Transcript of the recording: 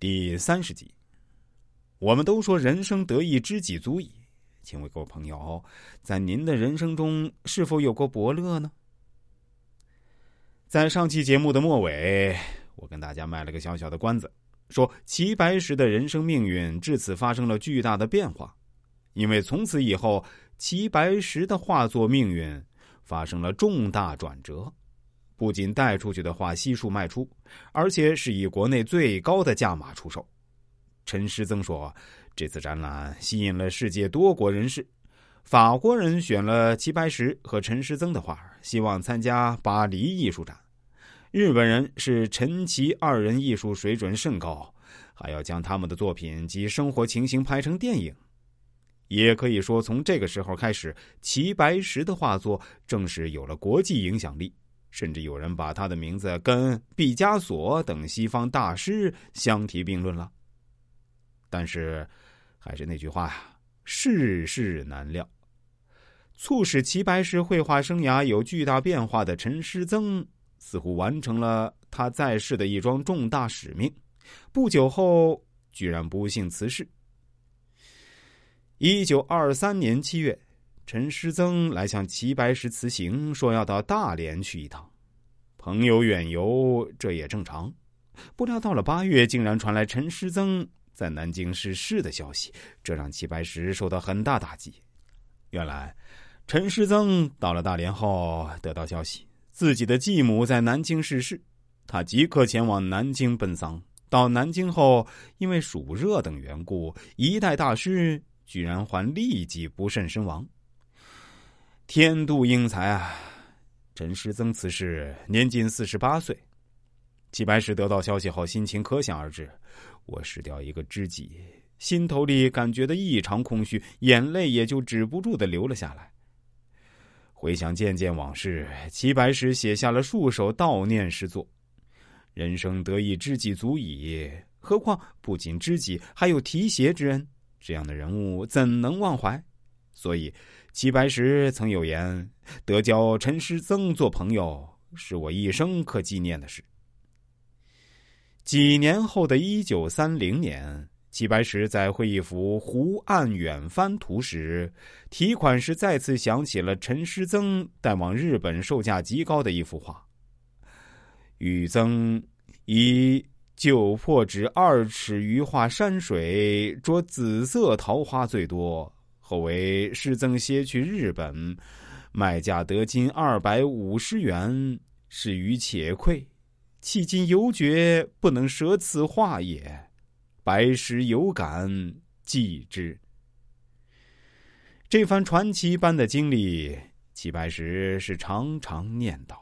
第三十集，我们都说人生得意知己足矣，请问各位朋友，在您的人生中是否有过伯乐呢？在上期节目的末尾，我跟大家卖了个小小的关子，说齐白石的人生命运至此发生了巨大的变化，因为从此以后，齐白石的画作命运发生了重大转折。不仅带出去的画悉数卖出，而且是以国内最高的价码出售。陈师曾说：“这次展览吸引了世界多国人士，法国人选了齐白石和陈师曾的画，希望参加巴黎艺术展；日本人是陈齐二人艺术水准甚高，还要将他们的作品及生活情形拍成电影。也可以说，从这个时候开始，齐白石的画作正式有了国际影响力。”甚至有人把他的名字跟毕加索等西方大师相提并论了。但是，还是那句话呀，世事难料。促使齐白石绘画生涯有巨大变化的陈师曾，似乎完成了他在世的一桩重大使命。不久后，居然不幸辞世。一九二三年七月。陈师曾来向齐白石辞行，说要到大连去一趟。朋友远游，这也正常。不料到了八月，竟然传来陈师曾在南京逝世的消息，这让齐白石受到很大打击。原来，陈师曾到了大连后，得到消息自己的继母在南京逝世，他即刻前往南京奔丧。到南京后，因为暑热等缘故，一代大师居然还立即不慎身亡。天妒英才啊！陈师曾此时年仅四十八岁。齐白石得到消息后，心情可想而知。我失掉一个知己，心头里感觉的异常空虚，眼泪也就止不住的流了下来。回想渐渐往事，齐白石写下了数首悼念诗作。人生得意知己足矣，何况不仅知己，还有提携之恩，这样的人物怎能忘怀？所以。齐白石曾有言：“得交陈师曾做朋友，是我一生可纪念的事。”几年后的一九三零年，齐白石在绘一幅《湖岸远帆图》时，题款时再次想起了陈师曾带往日本售价极高的一幅画。雨曾以旧破纸二尺余画山水，着紫色桃花最多。后为师曾携去日本，卖价得金二百五十元，是于且愧。迄今犹觉不能舍此画也。白石有感记之。这番传奇般的经历，齐白石是常常念叨。